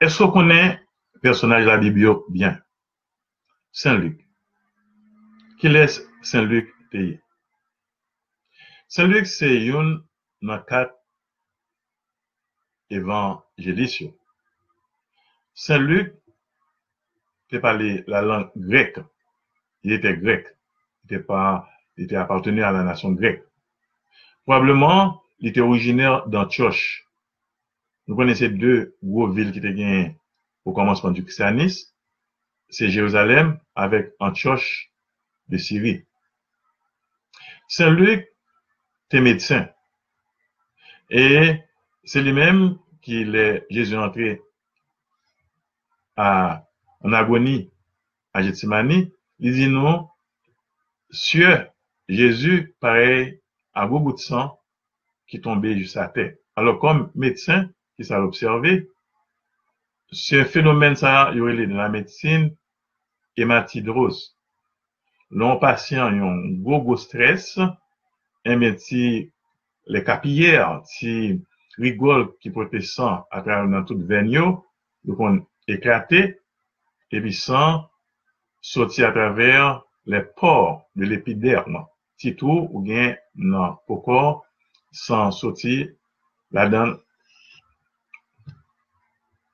est-ce qu'on connaît le personnage de la Bible bien? Saint Luc. Qui laisse Saint Luc payer? Saint Luc, c'est une dans quatre évangélistes. Saint Luc peut parler la langue grecque. Il était grec. Il était pas, à la nation grecque. Probablement, il était originaire d'Antioche. Nous connaissons deux gros villes qui étaient gagnées au commencement du christianisme. C'est Jérusalem avec Antioche de Syrie. Saint Luc était médecin. Et c'est lui-même qui est Jésus entré en agonie à Gethsemane. Il dit non, sur Jésus, pareil, à bout de sang qui tombait juste à terre. Alors, comme médecin qui s'est observé, ce phénomène, ça, il y aurait dans la médecine, hématidrose. L'on patient, a un gros, gros stress, un les capillaires, si rigole qui portait sang à travers dans toute veine, donc on éclaté, et puis sang sorti à travers les pores de l'épiderme. Si tout ou bien non, pourquoi sans sortir là-dedans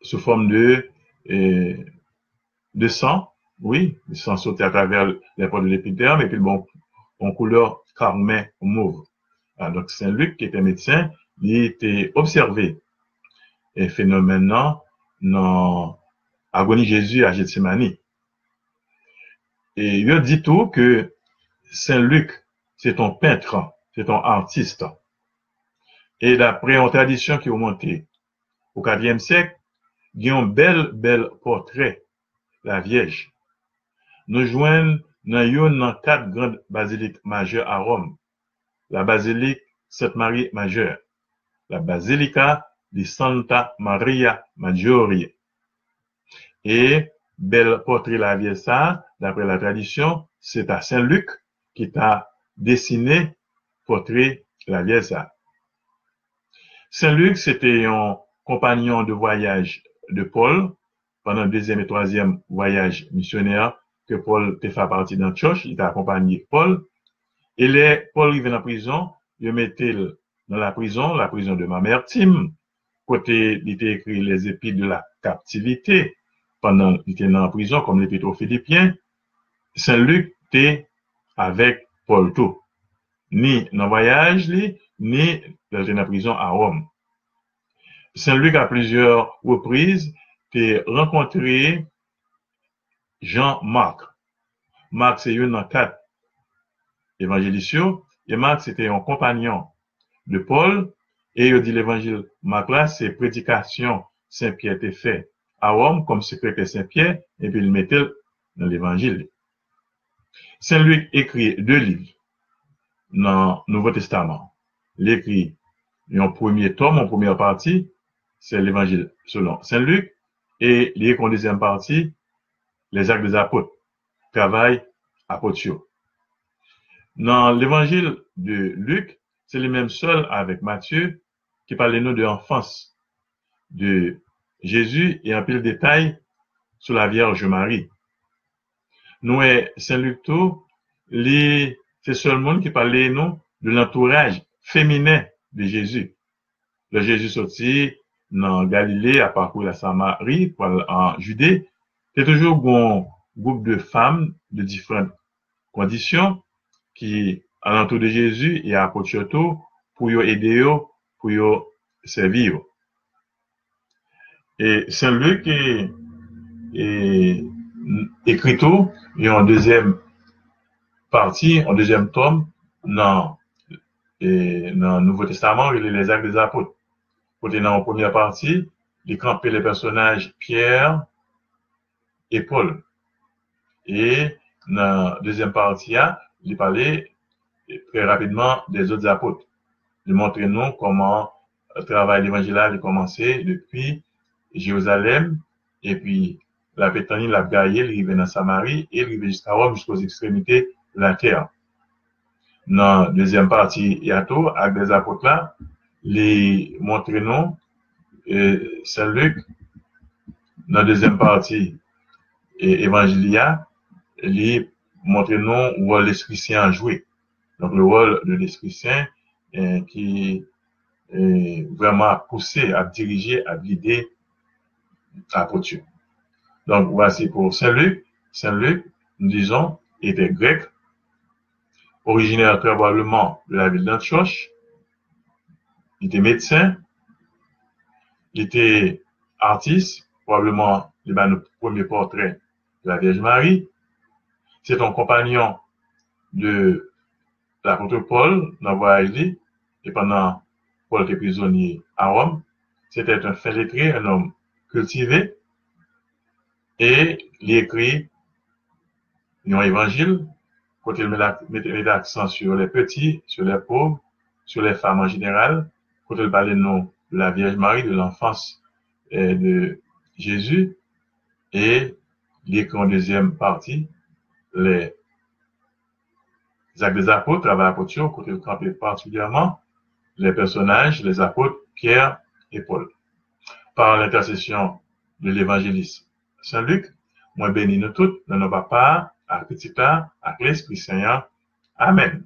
sous forme de, de sang, oui, sans sortir à travers les pores de l'épiderme, et puis bon, en couleur carmin mauve. Ah, donc Saint-Luc, qui était médecin, il était observé et phénomène dans agonie Jésus à Gethsemane. Et il a dit tout que Saint-Luc, c'est un peintre, c'est un artiste. Et d'après une tradition qui est montée au IVe siècle, il y a un bel, bel portrait, la Vierge. Nous joignons dans quatre grandes basiliques majeures à Rome. La basilique Sainte-Marie majeure, la basilica di Santa Maria Maggiore. Et bel portrait la Vierge ça, d'après la tradition, c'est à Saint-Luc qui t'a dessiné portrait la Vierge ça. Saint-Luc, c'était un compagnon de voyage de Paul pendant le deuxième et troisième voyage missionnaire que Paul te fait partie d'Antioche, il t'a accompagné Paul. Et les, Paul arrivé en prison, il mettait dans la prison, la prison de Mamertim, côté, il était écrit les épis de la captivité pendant qu'il était en prison, comme l'épître aux Philippiens. Saint-Luc était avec Paul tout. Ni dans le voyage, ni dans une prison à Rome. Saint-Luc, à plusieurs reprises, a rencontré Jean-Marc. Marc, c'est une dans quatre. Et Marc, c'était un compagnon de Paul. Et il dit l'évangile Marc là, c'est prédication Saint-Pierre était fait à Rome comme secrétaire Saint-Pierre, et puis il mettait dans l'évangile. Saint-Luc écrit deux livres dans le Nouveau Testament. Il écrit un premier tome, en première partie, c'est l'évangile selon Saint-Luc, et il écrit en deuxième partie, les actes des apôtres, travail apôtres. Dans l'évangile de Luc, c'est le même seul avec Matthieu qui parle de l'enfance de Jésus et un peu de détails sur la Vierge Marie. Nous, Saint-Luc tout, c'est seul monde qui nous de l'entourage féminin de Jésus. Le Jésus sorti dans Galilée, à parcourir la Samarie, en Judée, c'est toujours un groupe de femmes de différentes conditions qui, alentour de Jésus et à surtout pour y aider, pour y servir. Et Saint-Luc est, est écrit tout, et en deuxième partie, en deuxième tome, dans, et dans le Nouveau Testament, il est les actes des apôtres. Côté dans la première partie, il campait les personnages Pierre et Paul. Et dans la deuxième partie, il parlait très rapidement des autres apôtres. De montrer nous comment le travail d'évangile a commencé depuis Jérusalem, et puis la Pétanie, la Gaïe, il dans Samarie, et il jusqu'à Rome, jusqu'aux extrémités de la terre. Dans la deuxième partie, il y a tout, avec des apôtres là, les montrer nous, euh, Saint Luc, dans la deuxième partie, et Evangelia, il montre nous où l'Esprit Saint a joué. Donc, le rôle de l'Esprit Saint euh, qui est vraiment poussé, à diriger, à guider l'apôtre. Donc, voici pour Saint-Luc. Saint-Luc, nous disons, était grec, originaire probablement de la ville d'Antioche. Il était médecin. Il était artiste, probablement le premier portrait de la Vierge Marie. C'est un compagnon de l'apôtre Paul dans voyage et pendant Paul était prisonnier à Rome. C'était un fait lettré, un homme cultivé, et il écrit un évangile, quand il met l'accent sur les petits, sur les pauvres, sur les femmes en général, il parle de, la Vierge Marie, de l'enfance de Jésus, et écrit en deuxième partie les actes des apôtres, travail apôtre, il campait particulièrement les personnages, les apôtres Pierre et Paul. Par l'intercession de l'évangéliste Saint Luc, moi bénis nous toutes, dans nos papas, à petit à l'Esprit Seigneur. Amen.